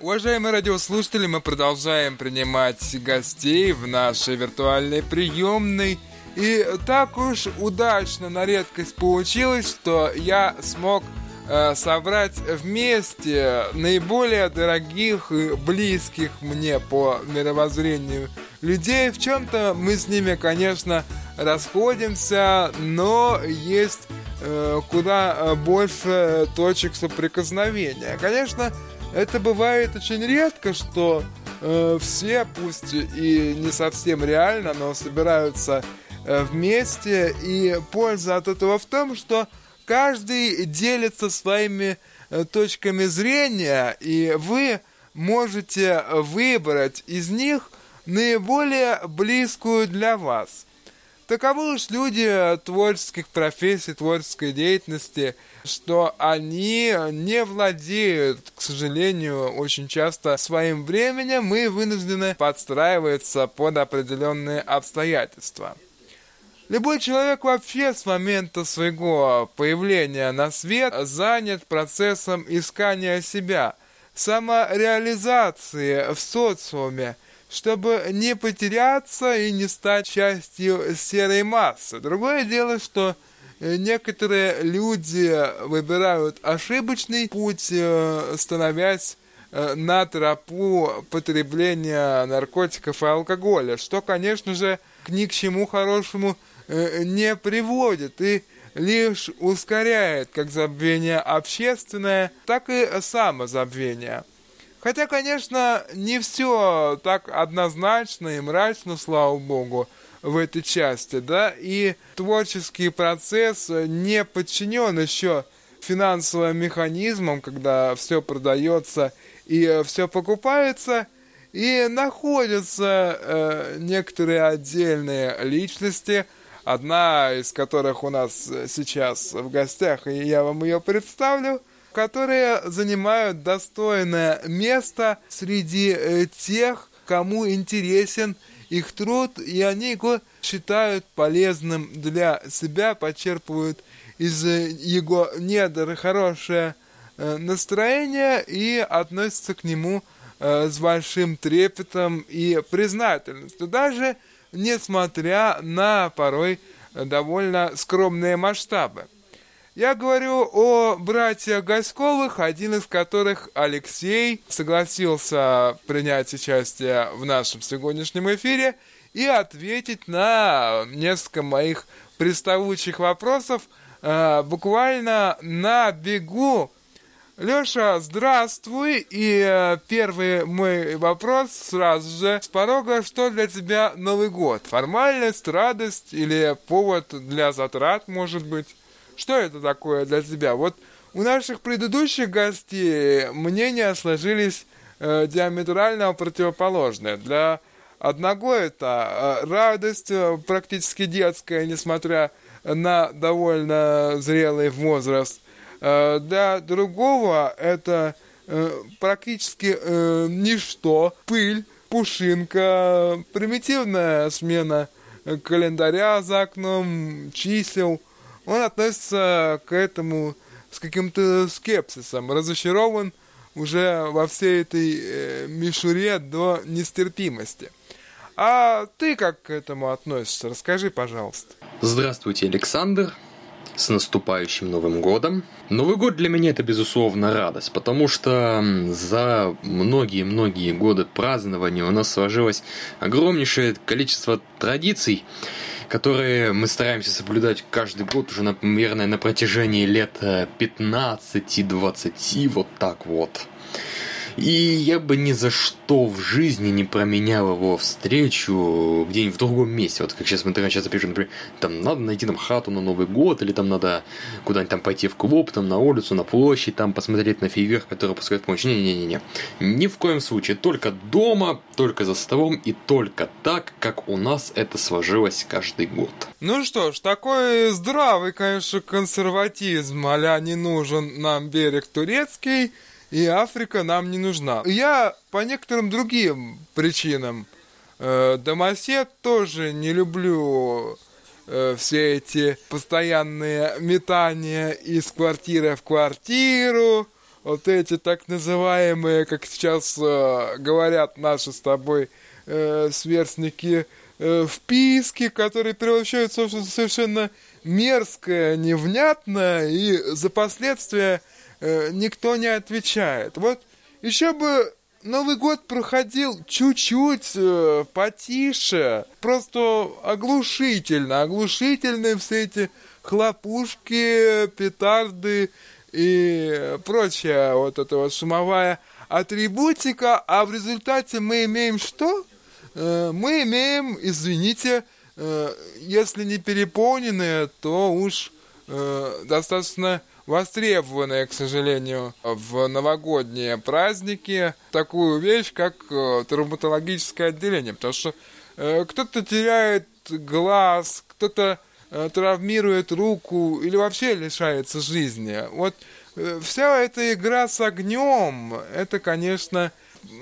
Уважаемые радиослушатели, мы продолжаем принимать гостей в нашей виртуальной приемной. И так уж удачно на редкость получилось, что я смог э, собрать вместе наиболее дорогих и близких мне по мировоззрению людей. В чем-то мы с ними, конечно, расходимся, но есть э, куда больше точек соприкосновения. Конечно, это бывает очень редко, что э, все, пусть и не совсем реально, но собираются э, вместе. И польза от этого в том, что каждый делится своими э, точками зрения, и вы можете выбрать из них наиболее близкую для вас – Таковы уж люди творческих профессий, творческой деятельности, что они не владеют, к сожалению, очень часто своим временем и вынуждены подстраиваться под определенные обстоятельства. Любой человек вообще с момента своего появления на свет занят процессом искания себя, самореализации в социуме – чтобы не потеряться и не стать частью серой массы. Другое дело, что э, некоторые люди выбирают ошибочный путь, э, становясь э, на тропу потребления наркотиков и алкоголя, что, конечно же, ни к чему хорошему не приводит и лишь ускоряет как забвение общественное, так и самозабвение. Хотя, конечно, не все так однозначно и мрачно, слава богу, в этой части, да, и творческий процесс не подчинен еще финансовым механизмам, когда все продается и все покупается, и находятся э, некоторые отдельные личности, одна из которых у нас сейчас в гостях, и я вам ее представлю – которые занимают достойное место среди э, тех, кому интересен их труд, и они его считают полезным для себя, подчерпывают из э, его недр хорошее э, настроение и относятся к нему с большим трепетом и признательностью, даже несмотря на порой довольно скромные масштабы. Я говорю о братьях Гаськовых, один из которых Алексей согласился принять участие в нашем сегодняшнем эфире и ответить на несколько моих приставучих вопросов э, буквально на бегу. Леша, здравствуй. И э, первый мой вопрос сразу же с порога. Что для тебя Новый год? Формальность, радость или повод для затрат, может быть? Что это такое для тебя? Вот у наших предыдущих гостей мнения сложились э, диаметрально противоположные. Для одного это э, радость э, практически детская, несмотря на довольно зрелый возраст. Э, для другого это э, практически э, ничто, пыль, пушинка, примитивная смена календаря за окном, чисел – он относится к этому с каким-то скепсисом, разочарован уже во всей этой э, мишуре до нестерпимости. А ты как к этому относишься? Расскажи, пожалуйста. Здравствуйте, Александр. С наступающим Новым годом. Новый год для меня это, безусловно, радость, потому что за многие-многие годы празднования у нас сложилось огромнейшее количество традиций, которые мы стараемся соблюдать каждый год уже, наверное, на протяжении лет 15-20, э, вот так вот. И я бы ни за что в жизни не променял его встречу где-нибудь в другом месте. Вот как сейчас в интернете часто пишут, например, там надо найти там хату на Новый год, или там надо куда-нибудь там пойти в клуб, там на улицу, на площадь, там посмотреть на фейверк, который пускает помощь. Не-не-не-не. Ни в коем случае. Только дома, только за столом и только так, как у нас это сложилось каждый год. Ну что ж, такой здравый, конечно, консерватизм, а не нужен нам берег турецкий – и Африка нам не нужна. Я по некоторым другим причинам э, домосед тоже не люблю э, все эти постоянные метания из квартиры в квартиру, вот эти так называемые, как сейчас э, говорят наши с тобой э, сверстники, э, вписки, которые превращаются в совершенно мерзкое, невнятное, и за последствия э, никто не отвечает. Вот еще бы Новый год проходил чуть-чуть э, потише, просто оглушительно, оглушительные все эти хлопушки, петарды и прочая вот эта вот шумовая атрибутика, а в результате мы имеем что? Э, мы имеем, извините, э, если не переполненные, то уж э, достаточно востребованные, к сожалению, в новогодние праздники такую вещь, как э, травматологическое отделение, потому что э, кто-то теряет глаз, кто-то э, травмирует руку или вообще лишается жизни. Вот вся эта игра с огнем, это, конечно,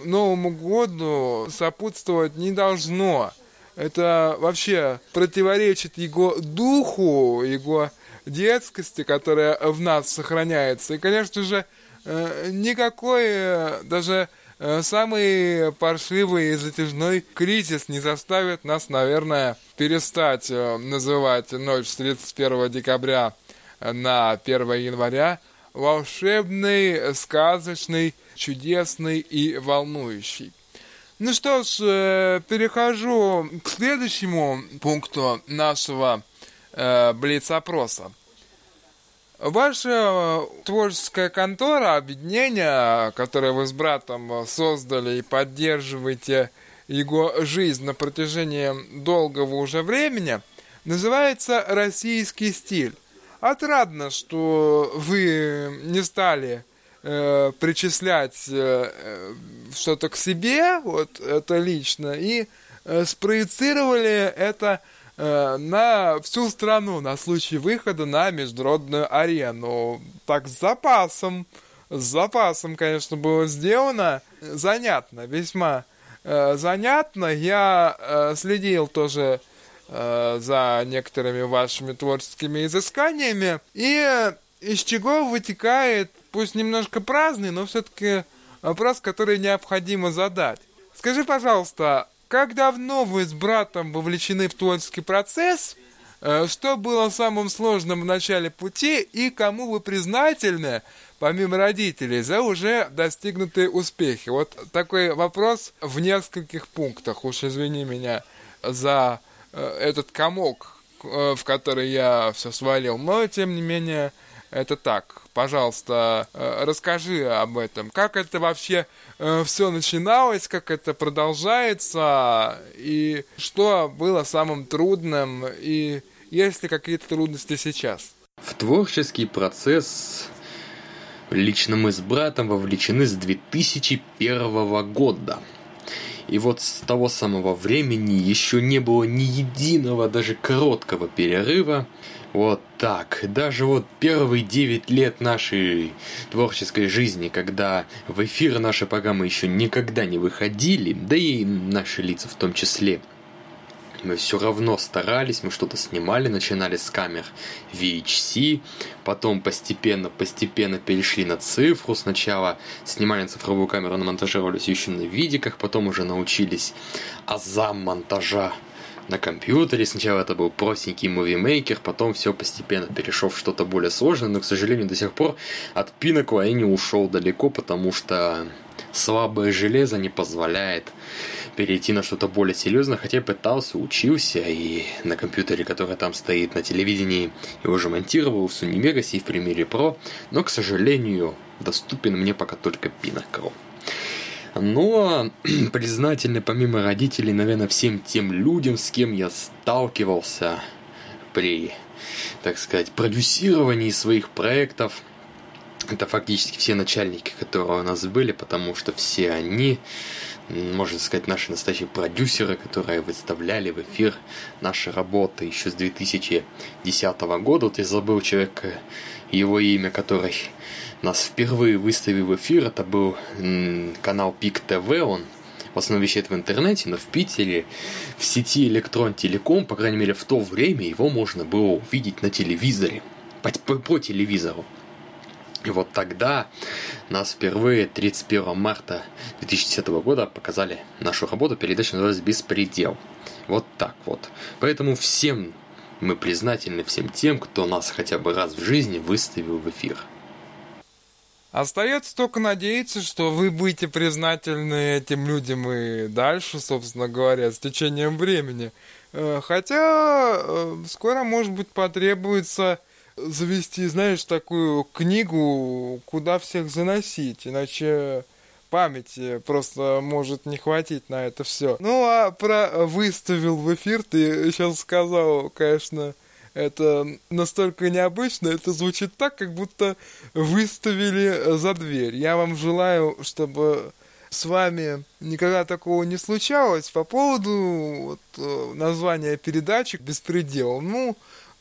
Новому году сопутствовать не должно. Это вообще противоречит его духу, его детскости, которая в нас сохраняется. И, конечно же, э, никакой э, даже э, самый паршивый и затяжной кризис не заставит нас, наверное, перестать называть ночь с 31 декабря на 1 января волшебный, сказочный, чудесный и волнующий. Ну что ж, перехожу к следующему пункту нашего э, блиц-опроса. Ваша творческая контора, объединение, которое вы с братом создали и поддерживаете его жизнь на протяжении долгого уже времени, называется «Российский стиль». Отрадно, что вы не стали э, причислять э, что-то к себе, вот это лично, и э, спроецировали это Э, на всю страну на случай выхода на международную арену. Так, с запасом, с запасом, конечно, было сделано. Занятно, весьма э, занятно. Я э, следил тоже э, за некоторыми вашими творческими изысканиями. И из чего вытекает, пусть немножко праздный, но все-таки вопрос, который необходимо задать. Скажи, пожалуйста, как давно вы с братом вовлечены в творческий процесс? Э, что было самым сложным в начале пути и кому вы признательны, помимо родителей, за уже достигнутые успехи? Вот такой вопрос в нескольких пунктах. Уж извини меня за э, этот комок, э, в который я все свалил. Но, тем не менее, это так. Пожалуйста, э, расскажи об этом. Как это вообще э, все начиналось, как это продолжается, и что было самым трудным, и есть ли какие-то трудности сейчас? В творческий процесс лично мы с братом вовлечены с 2001 года. И вот с того самого времени еще не было ни единого, даже короткого перерыва, вот так. Даже вот первые 9 лет нашей творческой жизни, когда в эфир наши программы еще никогда не выходили, да и наши лица в том числе, мы все равно старались, мы что-то снимали, начинали с камер VHC, потом постепенно-постепенно перешли на цифру. Сначала снимали на цифровую камеру, намонтажировались еще на видиках, потом уже научились азам монтажа на компьютере. Сначала это был простенький мувимейкер, потом все постепенно перешел в что-то более сложное, но, к сожалению, до сих пор от Pinnacle я не ушел далеко, потому что слабое железо не позволяет перейти на что-то более серьезное, хотя я пытался, учился, и на компьютере, который там стоит на телевидении, его уже монтировал в Sony Vegas и в Premiere Pro, но, к сожалению, доступен мне пока только Pinnacle. Но признательны помимо родителей, наверное, всем тем людям, с кем я сталкивался при, так сказать, продюсировании своих проектов. Это фактически все начальники, которые у нас были, потому что все они, можно сказать, наши настоящие продюсеры, которые выставляли в эфир наши работы еще с 2010 года. Вот я забыл человека, его имя, который нас впервые выставил в эфир. Это был канал Пик ТВ, он в основном вещает в интернете, но в Питере в сети Электрон Телеком, по крайней мере в то время, его можно было увидеть на телевизоре, по, по, по телевизору. И вот тогда нас впервые 31 марта 2010 года показали нашу работу. Передача называлась «Беспредел». Вот так вот. Поэтому всем мы признательны всем тем, кто нас хотя бы раз в жизни выставил в эфир. Остается только надеяться, что вы будете признательны этим людям и дальше, собственно говоря, с течением времени. Э, хотя э, скоро, может быть, потребуется завести, знаешь, такую книгу, куда всех заносить, иначе памяти просто может не хватить на это все. Ну, а про выставил в эфир ты сейчас сказал, конечно, это настолько необычно, это звучит так, как будто выставили за дверь. Я вам желаю, чтобы с вами никогда такого не случалось по поводу вот, э, названия передачи «Беспредел». Ну,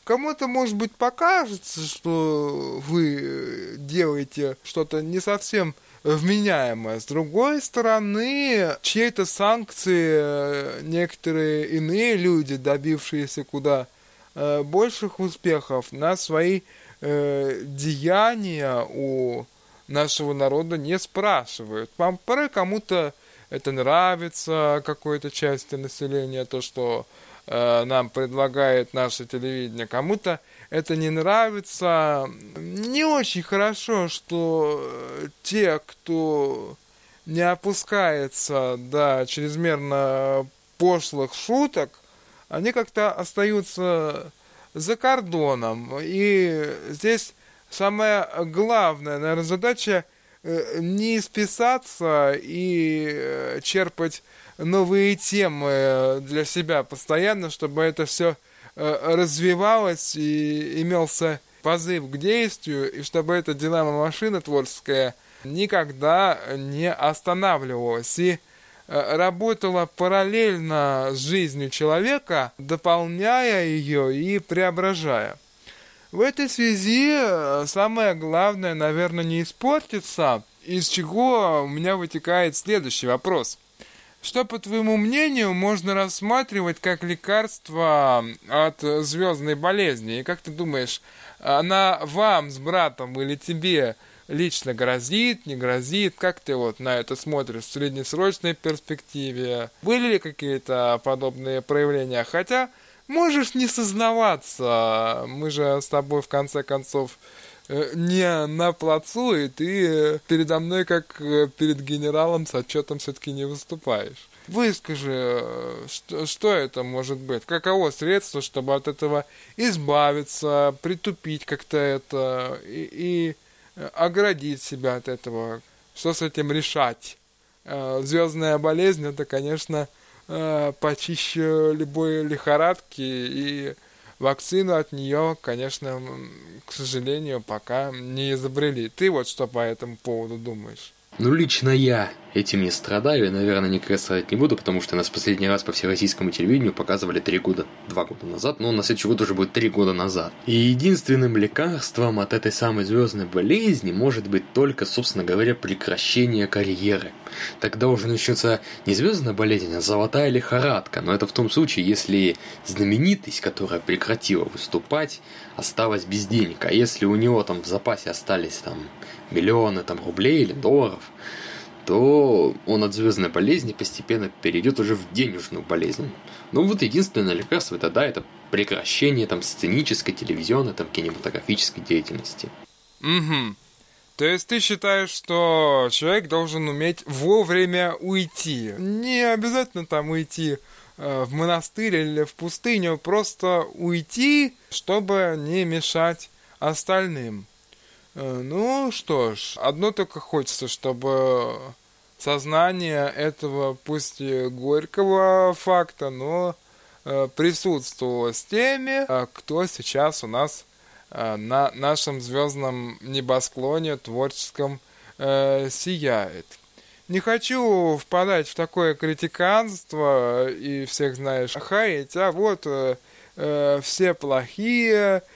Кому-то, может быть, покажется, что вы делаете что-то не совсем вменяемое. С другой стороны, чьей-то санкции э, некоторые иные люди, добившиеся куда э, больших успехов, на свои э, деяния у нашего народа не спрашивают. Вам порой кому-то это нравится, какой-то части населения, то, что Э, нам предлагает наше телевидение. Кому-то это не нравится. Не очень хорошо, что те, кто не опускается до чрезмерно пошлых шуток, они как-то остаются за кордоном. И здесь самая главная, наверное, задача э, не списаться и черпать новые темы для себя постоянно, чтобы это все э, развивалось и имелся позыв к действию, и чтобы эта динамо-машина творческая никогда не останавливалась и э, работала параллельно с жизнью человека, дополняя ее и преображая. В этой связи э, самое главное, наверное, не испортиться, из чего у меня вытекает следующий вопрос – что, по твоему мнению, можно рассматривать как лекарство от звездной болезни? И как ты думаешь, она вам с братом или тебе лично грозит, не грозит? Как ты вот на это смотришь в среднесрочной перспективе? Были ли какие-то подобные проявления? Хотя можешь не сознаваться, мы же с тобой в конце концов Э, не на плацу, и ты э, передо мной, как э, перед генералом, с отчетом все-таки не выступаешь. Выскажи, что, что это может быть? Каково средство, чтобы от этого избавиться, притупить как-то это и, и оградить себя от этого? Что с этим решать? Звездная болезнь это, конечно, почище любой лихорадки и Вакцину от нее, конечно, к сожалению, пока не изобрели. Ты вот что по этому поводу думаешь? Ну, лично я этим не страдаю и, наверное, никогда страдать не буду, потому что нас последний раз по всероссийскому телевидению показывали три года, два года назад, но на следующий год уже будет три года назад. И единственным лекарством от этой самой звездной болезни может быть только, собственно говоря, прекращение карьеры. Тогда уже начнется не звездная болезнь, а золотая лихорадка, но это в том случае, если знаменитость, которая прекратила выступать, осталась без денег, а если у него там в запасе остались там миллионы там рублей или долларов, то он от звездной болезни постепенно перейдет уже в денежную болезнь. Ну вот единственное лекарство это да, это прекращение там сценической, телевизионной, там кинематографической деятельности. Угу. То есть ты считаешь, что человек должен уметь вовремя уйти? Не обязательно там уйти э, в монастырь или в пустыню, просто уйти, чтобы не мешать остальным. Э, ну что ж, одно только хочется, чтобы сознание этого, пусть и горького факта, но э, присутствовало с теми, э, кто сейчас у нас на нашем звездном небосклоне творческом сияет. Не хочу впадать в такое критиканство и всех, знаешь, хаять, а вот все плохие, Э,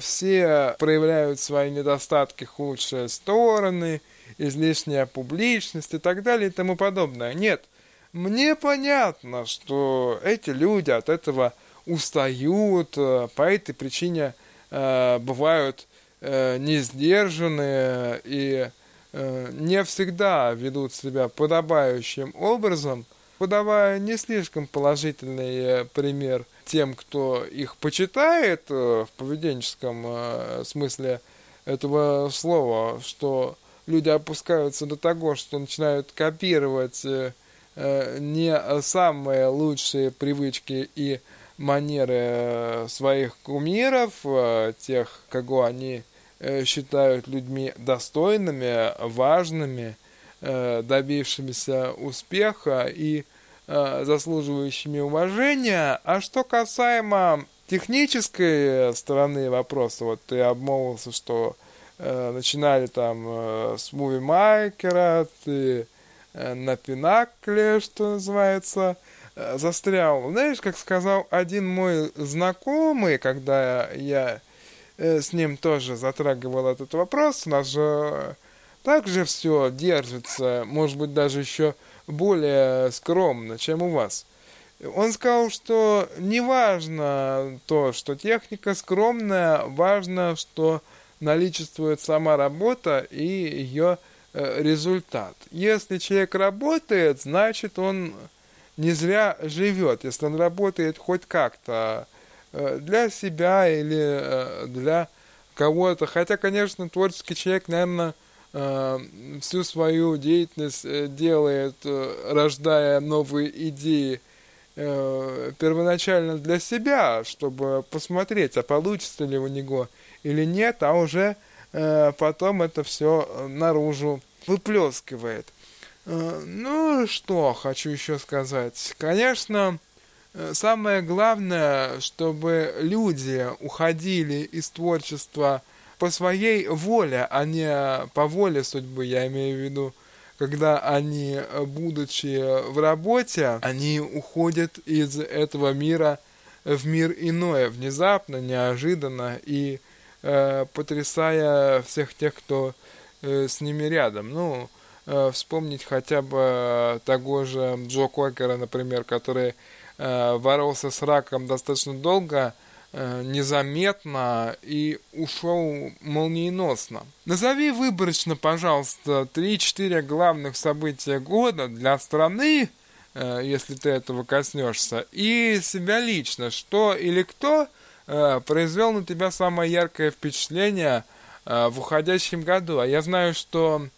все проявляют свои недостатки, худшие стороны, излишняя публичность и так далее и тому подобное. Нет, мне понятно, что эти люди от этого устают, э, по этой причине э, бывают э, не сдержанные и э, не всегда ведут себя подобающим образом, подавая не слишком положительный э, пример тем, кто их почитает э, в поведенческом э, смысле этого слова, что люди опускаются до того, что начинают копировать не самые лучшие привычки и манеры своих кумиров, тех, кого они считают людьми достойными, важными, добившимися успеха. И Э, заслуживающими уважения. А что касаемо технической стороны вопроса, вот ты обмолвился, что э, начинали там э, с мувимайкера, ты э, на пинакле, что называется, э, застрял. Знаешь, как сказал один мой знакомый, когда я э, с ним тоже затрагивал этот вопрос, у нас же также все держится, может быть, даже еще более скромно, чем у вас. Он сказал, что не важно то, что техника скромная, важно, что наличествует сама работа и ее э, результат. Если человек работает, значит он не зря живет, если он работает хоть как-то э, для себя или э, для кого-то. Хотя, конечно, творческий человек, наверное, всю свою деятельность э, делает, э, рождая новые идеи первоначально для себя, чтобы посмотреть, а получится ли у него или нет, а уже потом это все наружу выплескивает. Ну, что хочу еще сказать. Конечно, самое главное, чтобы люди уходили из творчества по своей воле, а не по воле судьбы, я имею в виду, когда они, будучи в работе, они уходят из этого мира в мир иное, внезапно, неожиданно и э, потрясая всех тех, кто э, с ними рядом. Ну, э, вспомнить хотя бы того же Джо Кокера, например, который э, боролся с раком достаточно долго, Э, незаметно и ушел молниеносно. Назови выборочно, пожалуйста, 3-4 главных события года для страны, э, если ты этого коснешься, и себя лично, что или кто э, произвел на тебя самое яркое впечатление в уходящем году. А я знаю, что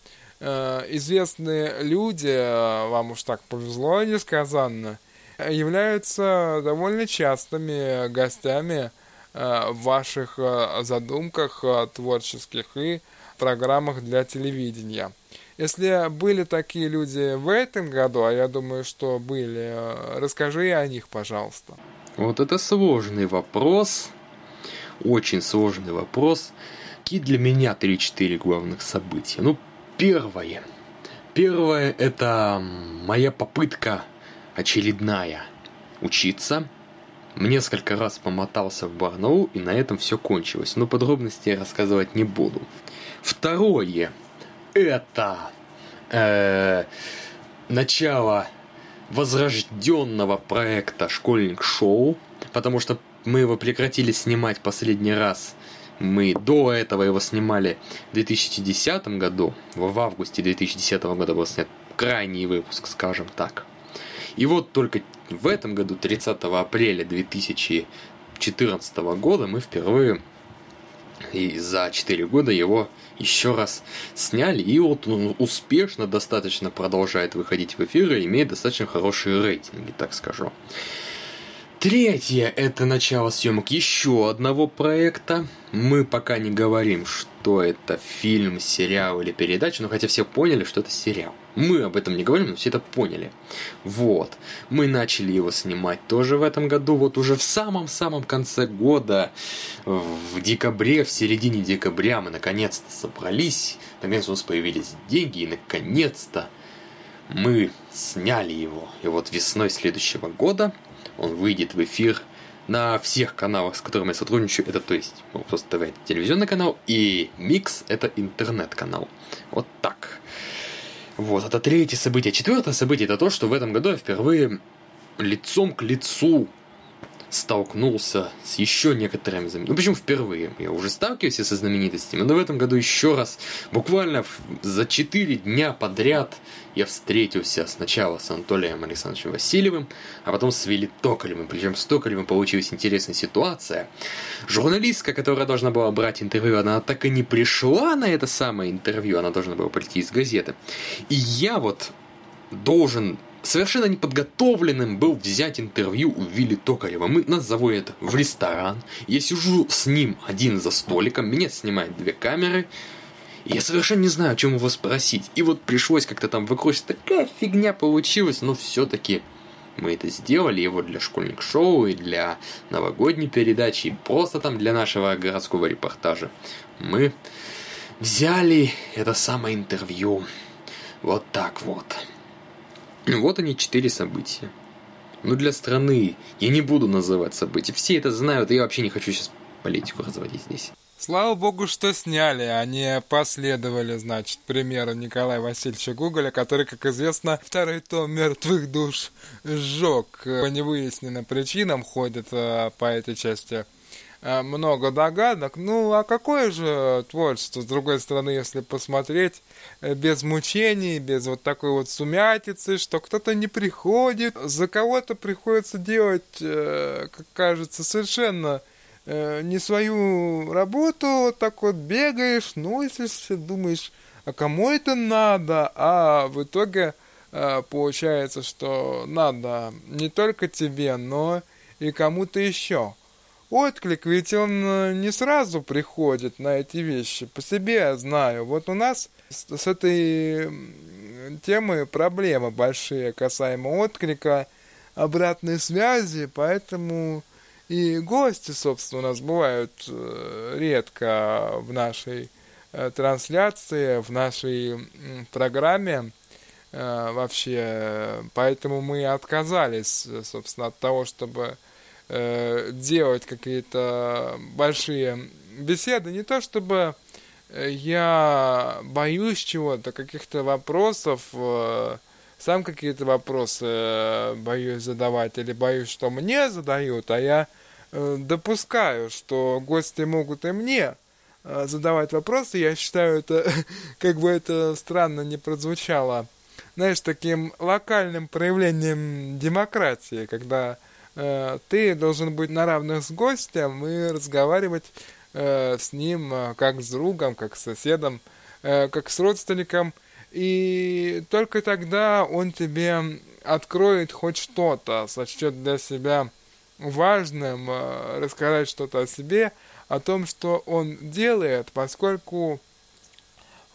известные люди, вам уж так повезло несказанно, являются довольно частыми гостями э, в ваших э, задумках э, творческих и программах для телевидения. Если были такие люди в этом году, а я думаю, что были, расскажи о них, пожалуйста. Вот это сложный вопрос, очень сложный вопрос. Какие для меня 3-4 главных события? Ну, первое. Первое – это моя попытка очередная. Учиться. Несколько раз помотался в Барнаул, и на этом все кончилось. Но подробности я рассказывать не буду. Второе. Это э, начало возрожденного проекта «Школьник шоу», потому что мы его прекратили снимать последний раз. Мы до этого его снимали в 2010 году. В августе 2010 года был снят крайний выпуск, скажем так. И вот только в этом году, 30 апреля 2014 года, мы впервые и за 4 года его еще раз сняли, и вот он успешно достаточно продолжает выходить в эфир и имеет достаточно хорошие рейтинги, так скажу. Третье – это начало съемок еще одного проекта. Мы пока не говорим, что это фильм, сериал или передача, но хотя все поняли, что это сериал. Мы об этом не говорим, но все это поняли. Вот. Мы начали его снимать тоже в этом году, вот уже в самом-самом конце года, в декабре, в середине декабря мы наконец-то собрались, наконец у нас появились деньги, и наконец-то мы сняли его. И вот весной следующего года он выйдет в эфир на всех каналах, с которыми я сотрудничаю. Это то есть ну, просто ТВ телевизионный канал, и Микс это интернет-канал. Вот так. Вот, это третье событие. Четвертое событие это то, что в этом году я впервые лицом к лицу столкнулся с еще некоторыми знаменитостями. Ну, почему впервые? Я уже сталкиваюсь со знаменитостями, но в этом году еще раз, буквально за 4 дня подряд я встретился сначала с Анатолием Александровичем Васильевым, а потом с Вилли Токаревым. Причем с Токаревым получилась интересная ситуация. Журналистка, которая должна была брать интервью, она так и не пришла на это самое интервью, она должна была прийти из газеты. И я вот должен совершенно неподготовленным был взять интервью у Вилли Токарева. Мы, нас заводят в ресторан. Я сижу с ним один за столиком. Меня снимают две камеры. Я совершенно не знаю, о чем его спросить. И вот пришлось как-то там выкрутить. Такая фигня получилась, но все-таки мы это сделали, его для школьник шоу, и для новогодней передачи, и просто там для нашего городского репортажа. Мы взяли это самое интервью. Вот так вот. Вот они, четыре события. Ну, для страны. Я не буду называть события. Все это знают, и я вообще не хочу сейчас политику разводить здесь. Слава богу, что сняли, они а последовали, значит, примеру Николая Васильевича Гоголя, который, как известно, второй том «Мертвых душ» сжег. По невыясненным причинам ходит а, по этой части много догадок. Ну, а какое же творчество, с другой стороны, если посмотреть, э, без мучений, без вот такой вот сумятицы, что кто-то не приходит, за кого-то приходится делать, э, как кажется, совершенно Э, не свою работу, вот так вот бегаешь, носишься, думаешь, а кому это надо, а в итоге э, получается, что надо не только тебе, но и кому-то еще. Отклик, ведь он э, не сразу приходит на эти вещи, по себе я знаю. Вот у нас с, с этой темой проблемы большие касаемо отклика, обратной связи, поэтому и гости, собственно, у нас бывают э, редко в нашей э, трансляции, в нашей программе вообще. Поэтому мы отказались, собственно, от того, чтобы делать какие-то большие беседы. Не то чтобы я боюсь чего-то, каких-то вопросов, сам какие-то вопросы боюсь задавать или боюсь, что мне задают, а я Э, допускаю, что гости могут и мне э, задавать вопросы. Я считаю, это, как бы это странно не прозвучало, знаешь, таким локальным проявлением демократии, когда э, ты должен быть на равных с гостем и разговаривать э, с ним э, как с другом, как с соседом, э, как с родственником, и только тогда он тебе откроет хоть что-то, сочтет для себя важным э, рассказать что-то о себе, о том, что он делает, поскольку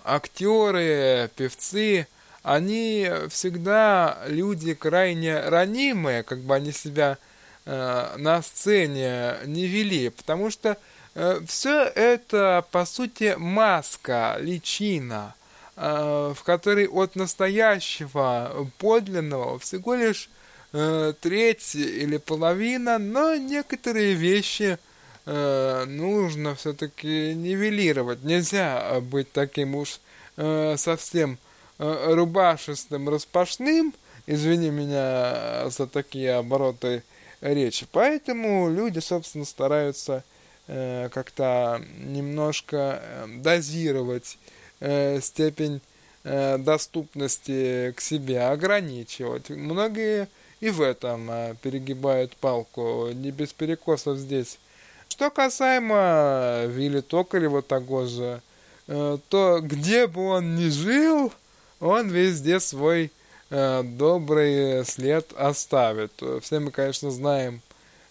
актеры, певцы, они всегда люди крайне ранимые, как бы они себя э, на сцене не вели, потому что э, все это, по сути, маска, личина, э, в которой от настоящего, подлинного всего лишь э, треть или половина, но некоторые вещи э, нужно все-таки нивелировать. Нельзя быть таким уж э, совсем рубашистым, распашным, извини меня за такие обороты речи. Поэтому люди, собственно, стараются э, как-то немножко э, дозировать э, степень э, доступности к себе, ограничивать. Многие и в этом а, перегибают палку, не без перекосов здесь. Что касаемо Вилли Токарева того же, э, то где бы он ни жил, он везде свой э, добрый след оставит. Все мы, конечно, знаем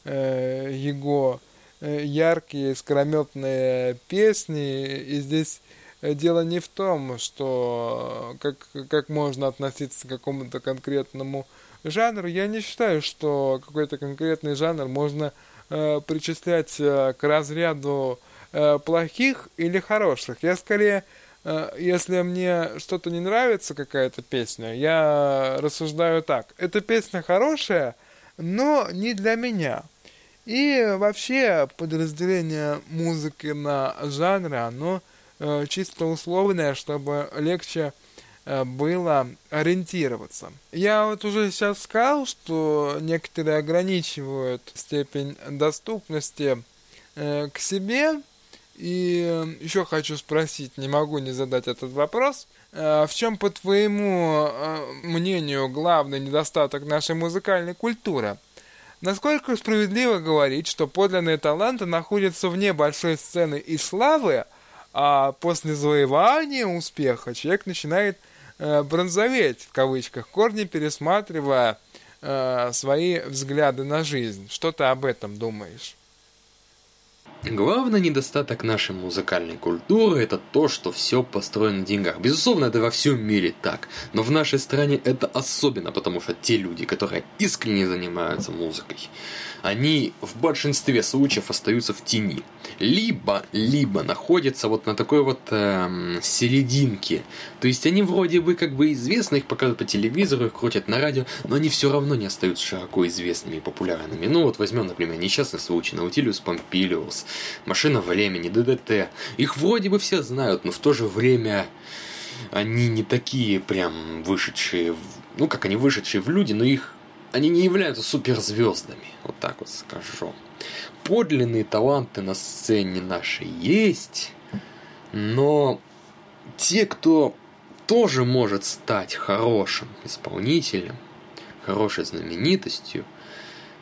э, его яркие, искрометные песни, и здесь дело не в том, что как, как можно относиться к какому-то конкретному жанр, я не считаю, что какой-то конкретный жанр можно э, причислять э, к разряду э, плохих или хороших. Я скорее, э, если мне что-то не нравится, какая-то песня, я рассуждаю так. Эта песня хорошая, но не для меня. И вообще подразделение музыки на жанры, оно э, чисто условное, чтобы легче э, было ориентироваться. Я вот уже сейчас сказал, что некоторые ограничивают степень доступности э, к себе, и еще хочу спросить, не могу не задать этот вопрос. В чем, по твоему мнению, главный недостаток нашей музыкальной культуры? Насколько справедливо говорить, что подлинные таланты находятся вне большой сцены и славы, а после завоевания успеха человек начинает э, бронзоветь, в кавычках, корни пересматривая э, свои взгляды на жизнь. Что ты об этом думаешь? Главный недостаток нашей музыкальной культуры – это то, что все построено на деньгах. Безусловно, это во всем мире так. Но в нашей стране это особенно, потому что те люди, которые искренне занимаются музыкой, они в большинстве случаев остаются в тени. Либо, либо находятся вот на такой вот эм, серединке. То есть они вроде бы как бы известны, их показывают по телевизору, их крутят на радио, но они все равно не остаются широко известными и популярными. Ну вот возьмем, например, несчастный случай, Наутилиус Помпилиус, Машина времени, ДДТ. Их вроде бы все знают, но в то же время они не такие прям вышедшие, ну как они вышедшие в люди, но их они не являются суперзвездами, вот так вот скажу. Подлинные таланты на сцене нашей есть, но те, кто тоже может стать хорошим исполнителем, хорошей знаменитостью,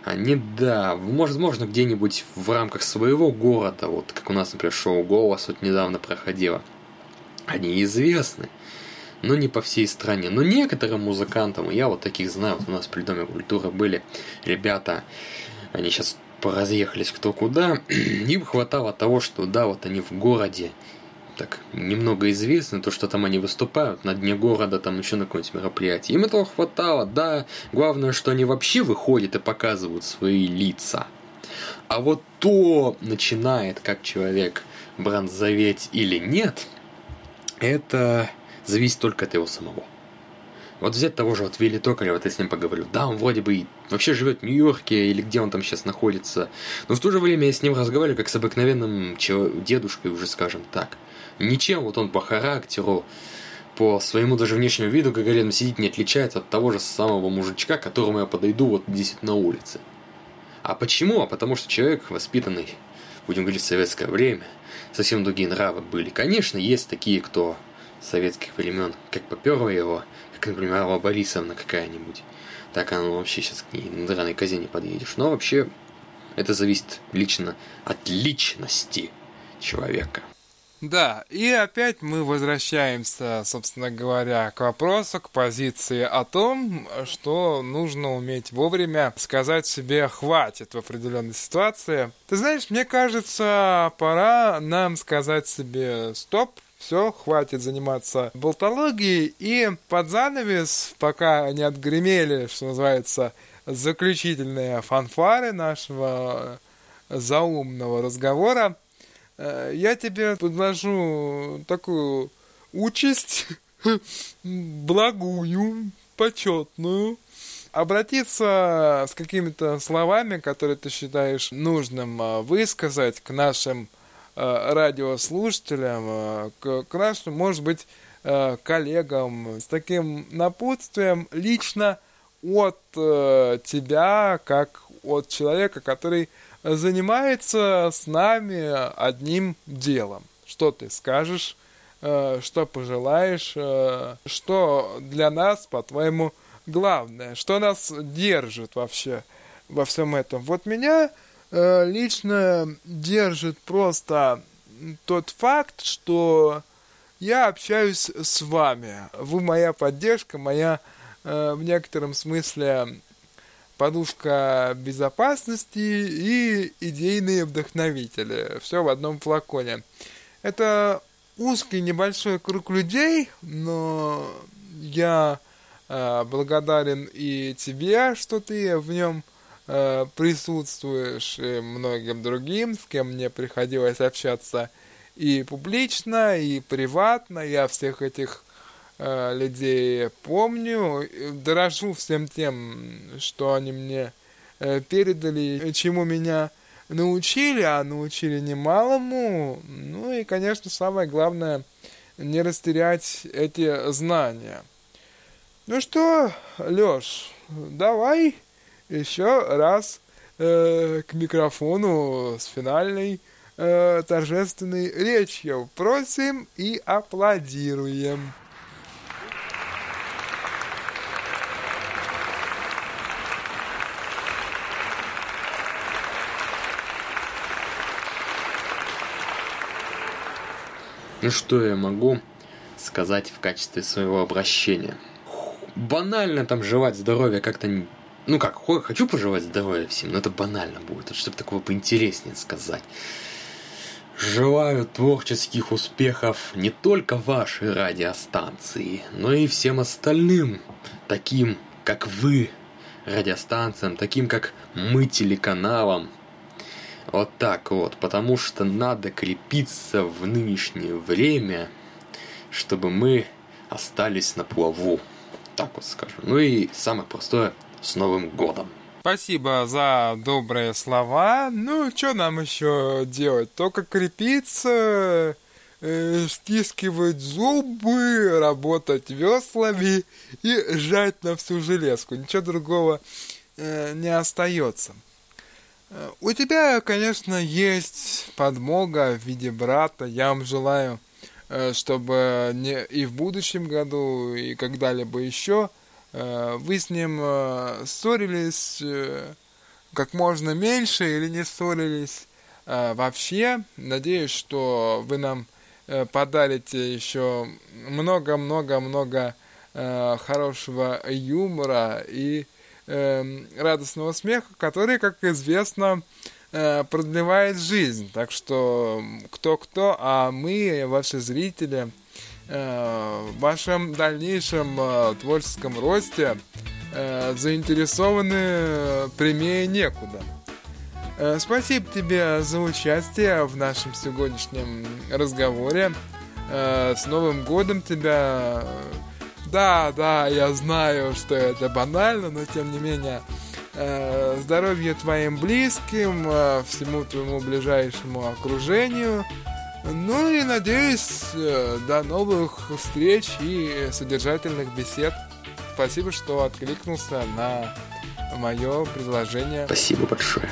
они, да, возможно, где-нибудь в рамках своего города, вот как у нас, например, шоу «Голос» вот недавно проходило, они известны но не по всей стране. Но некоторым музыкантам, я вот таких знаю, вот у нас при Доме культуры были ребята, они сейчас поразъехались кто куда, им хватало того, что да, вот они в городе, так немного известны, то, что там они выступают на дне города, там еще на какое-нибудь мероприятие. Им этого хватало, да. Главное, что они вообще выходят и показывают свои лица. А вот то начинает как человек бронзоветь или нет, это зависит только от его самого. Вот взять того же вот Вилли Токарева, вот я с ним поговорю. Да, он вроде бы вообще живет в Нью-Йорке или где он там сейчас находится. Но в то же время я с ним разговариваю как с обыкновенным дедушкой уже, скажем так. Ничем вот он по характеру, по своему даже внешнему виду, как говорят, сидит не отличается от того же самого мужичка, к которому я подойду вот здесь на улице. А почему? А потому что человек воспитанный, будем говорить, в советское время, совсем другие нравы были. Конечно, есть такие, кто советских времен, как поперла его, как, например, Алла Борисовна какая-нибудь, так она вообще сейчас к ней на драной козе не подъедешь. Но вообще это зависит лично от личности человека. Да, и опять мы возвращаемся, собственно говоря, к вопросу, к позиции о том, что нужно уметь вовремя сказать себе «хватит» в определенной ситуации. Ты знаешь, мне кажется, пора нам сказать себе «стоп», все, хватит заниматься болтологией, и под занавес, пока не отгремели, что называется, заключительные фанфары нашего заумного разговора, э, я тебе предложу такую участь, благую, почетную, обратиться с какими-то словами, которые ты считаешь нужным э, высказать к нашим Э, радиослушателям, э, к, к нашим, может быть, э, коллегам с таким напутствием лично от тебя, как от человека, который занимается с нами одним делом. Что ты скажешь, что пожелаешь, что для нас, по-твоему, главное, что нас держит вообще во всем этом. Вот меня Э, лично держит просто тот факт, что я общаюсь с вами. Вы моя поддержка, моя э, в некотором смысле подушка безопасности и идейные вдохновители. Все в одном флаконе. Это узкий небольшой круг людей, но я э, благодарен и тебе, что ты в нем э, присутствуешь и многим другим, с кем мне приходилось общаться и публично, и приватно. Я всех этих э, людей помню, дорожу всем тем, что они мне э, передали, чему меня научили, а научили немалому. Ну и, конечно, самое главное, не растерять эти знания. Ну что, Лёш, давай еще раз э, к микрофону с финальной э, торжественной речью. Просим и аплодируем. Ну что я могу сказать в качестве своего обращения? Банально там жевать здоровье как-то... Ну как, хочу пожелать здоровья всем, но это банально будет. Чтобы такого поинтереснее сказать. Желаю творческих успехов не только вашей радиостанции, но и всем остальным, таким как вы, радиостанциям, таким как мы, телеканалам, вот так вот, потому что надо крепиться в нынешнее время, чтобы мы остались на плаву. Так вот скажу. Ну и самое простое, с Новым годом. Спасибо за добрые слова. Ну, что нам еще делать? Только крепиться, э, стискивать зубы, работать веслами и сжать на всю железку. Ничего другого э, не остается. У тебя, конечно, есть подмога в виде брата. Я вам желаю, э, чтобы не и в будущем году, и когда-либо еще э, вы с ним э, ссорились как можно меньше или не ссорились вообще. Надеюсь, что вы нам подарите еще много-много-много хорошего юмора и э, радостного смеха, который, как известно, э, продлевает жизнь. Так что кто-кто, а мы, ваши зрители, э, в вашем дальнейшем э, творческом росте э, заинтересованы прямее некуда. Э, спасибо тебе за участие в нашем сегодняшнем разговоре. Э, с Новым годом тебя! Да, да, я знаю, что это банально, но тем не менее, э, здоровья твоим близким, э, всему твоему ближайшему окружению. Ну и надеюсь, э, до новых встреч и содержательных бесед. Спасибо, что откликнулся на мое предложение. Спасибо большое.